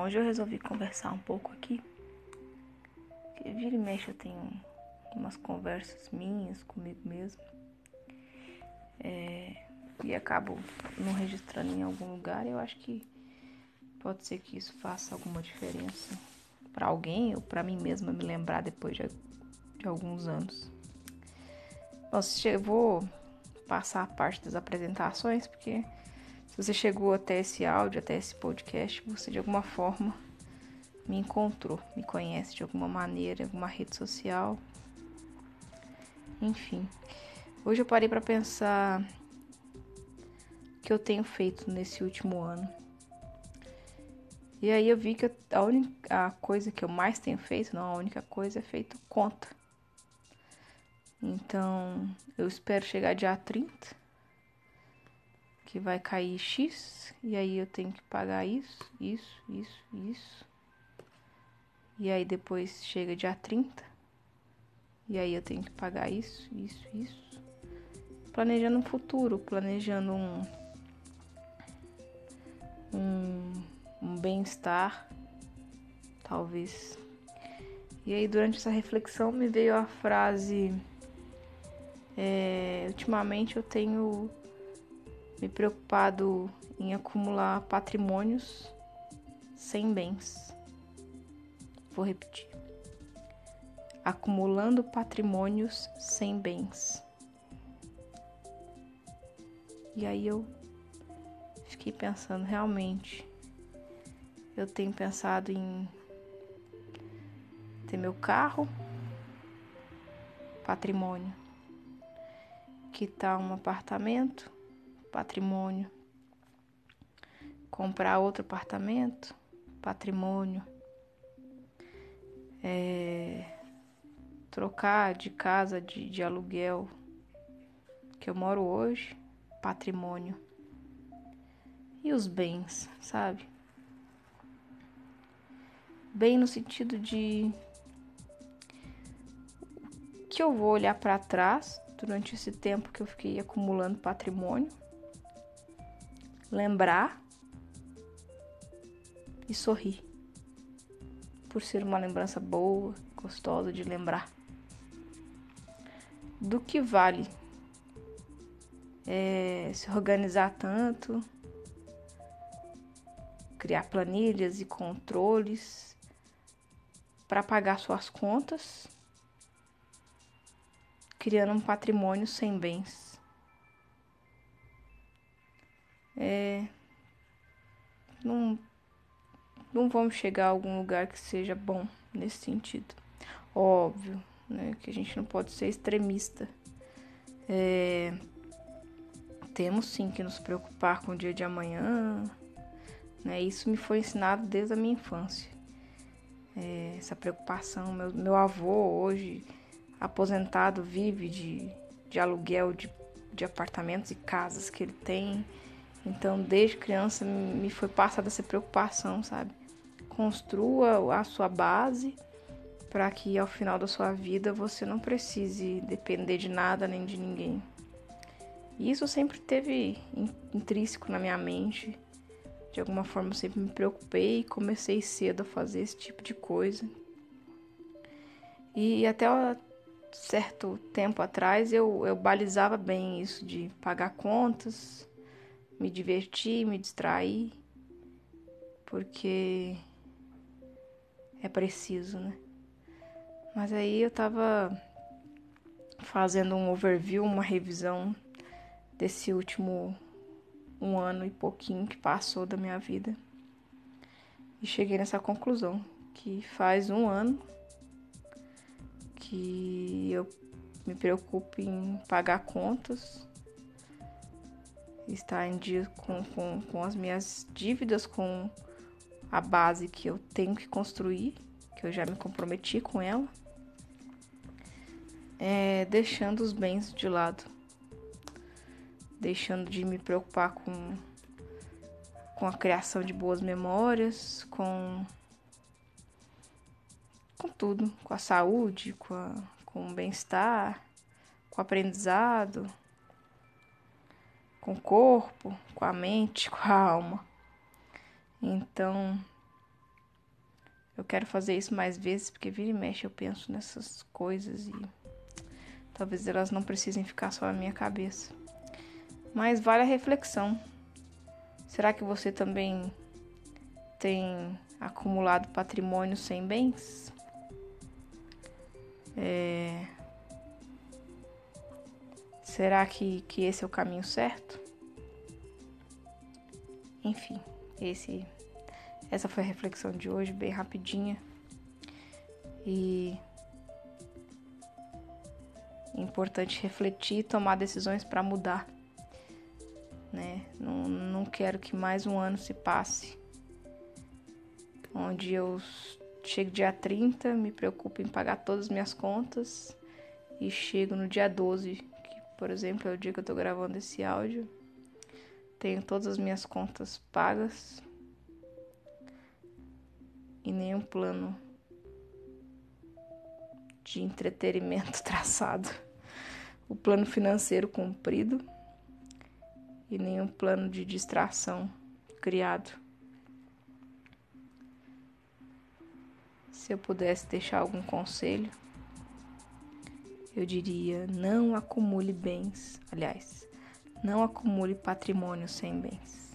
Hoje eu resolvi conversar um pouco aqui. Que vira e mexe eu tenho umas conversas minhas comigo mesmo. É, e acabo não registrando em algum lugar. Eu acho que pode ser que isso faça alguma diferença para alguém ou para mim mesma me lembrar depois de, de alguns anos. Bom, eu vou passar a parte das apresentações, porque se você chegou até esse áudio, até esse podcast, você de alguma forma me encontrou, me conhece de alguma maneira, alguma rede social. Enfim, hoje eu parei para pensar o que eu tenho feito nesse último ano. E aí eu vi que a única a coisa que eu mais tenho feito, não a única coisa, é feito conta. Então, eu espero chegar dia 30 que vai cair X, e aí eu tenho que pagar isso, isso, isso, isso. E aí depois chega dia 30, e aí eu tenho que pagar isso, isso, isso. Planejando um futuro, planejando um, um, um bem-estar, talvez. E aí durante essa reflexão me veio a frase. É, ultimamente eu tenho me preocupado em acumular patrimônios sem bens. Vou repetir. Acumulando patrimônios sem bens. E aí eu fiquei pensando, realmente, eu tenho pensado em ter meu carro, patrimônio, quitar um apartamento, patrimônio. Comprar outro apartamento, patrimônio. É, trocar de casa de, de aluguel que eu moro hoje, patrimônio. E os bens, sabe? Bem no sentido de que eu vou olhar para trás durante esse tempo que eu fiquei acumulando patrimônio lembrar e sorrir. Por ser uma lembrança boa, gostosa de lembrar. Do que vale é, se organizar tanto, criar planilhas e controles para pagar suas contas, criando um patrimônio sem bens. É, não, não vamos chegar a algum lugar que seja bom nesse sentido. Óbvio, né, que a gente não pode ser extremista. É, temos sim que nos preocupar com o dia de amanhã. Né, isso me foi ensinado desde a minha infância. É, essa preocupação. Meu, meu avô, hoje aposentado, vive de, de aluguel de, de apartamentos e casas que ele tem. Então, desde criança me foi passada essa preocupação, sabe? Construa a sua base para que ao final da sua vida você não precise depender de nada nem de ninguém. E isso sempre teve intrínseco na minha mente. De alguma forma eu sempre me preocupei e comecei cedo a fazer esse tipo de coisa. E até certo tempo atrás eu, eu balizava bem isso de pagar contas, me divertir, me distrair, porque é preciso, né? Mas aí eu tava fazendo um overview, uma revisão desse último um ano e pouquinho que passou da minha vida. E cheguei nessa conclusão que faz um ano que eu me preocupo em pagar contas, estar em dia com, com, com as minhas dívidas, com a base que eu tenho que construir, que eu já me comprometi com ela, é, deixando os bens de lado, deixando de me preocupar com, com a criação de boas memórias, com, com tudo, com a saúde, com, a, com o bem-estar, com o aprendizado com o corpo, com a mente, com a alma. Então, Eu quero fazer isso mais vezes, porque vira e mexe eu penso nessas coisas e talvez elas não precisem ficar só na minha cabeça. Mas vale a reflexão. Será que você também tem acumulado patrimônio sem bens? É... Será que, que esse é o caminho certo? Enfim, esse, essa foi a reflexão de hoje, bem rapidinha. E é importante refletir tomar decisões para mudar. Né? Não, não quero que mais um ano se passe onde eu chego dia 30, me preocupo em pagar todas as minhas contas e chego no dia 12, que por exemplo é o dia que eu tô gravando esse áudio tenho todas as minhas contas pagas e nenhum plano de entretenimento traçado. O plano financeiro cumprido e nenhum plano de distração criado. Se eu pudesse deixar algum conselho, eu diria: não acumule bens. Aliás, não acumule patrimônio sem bens.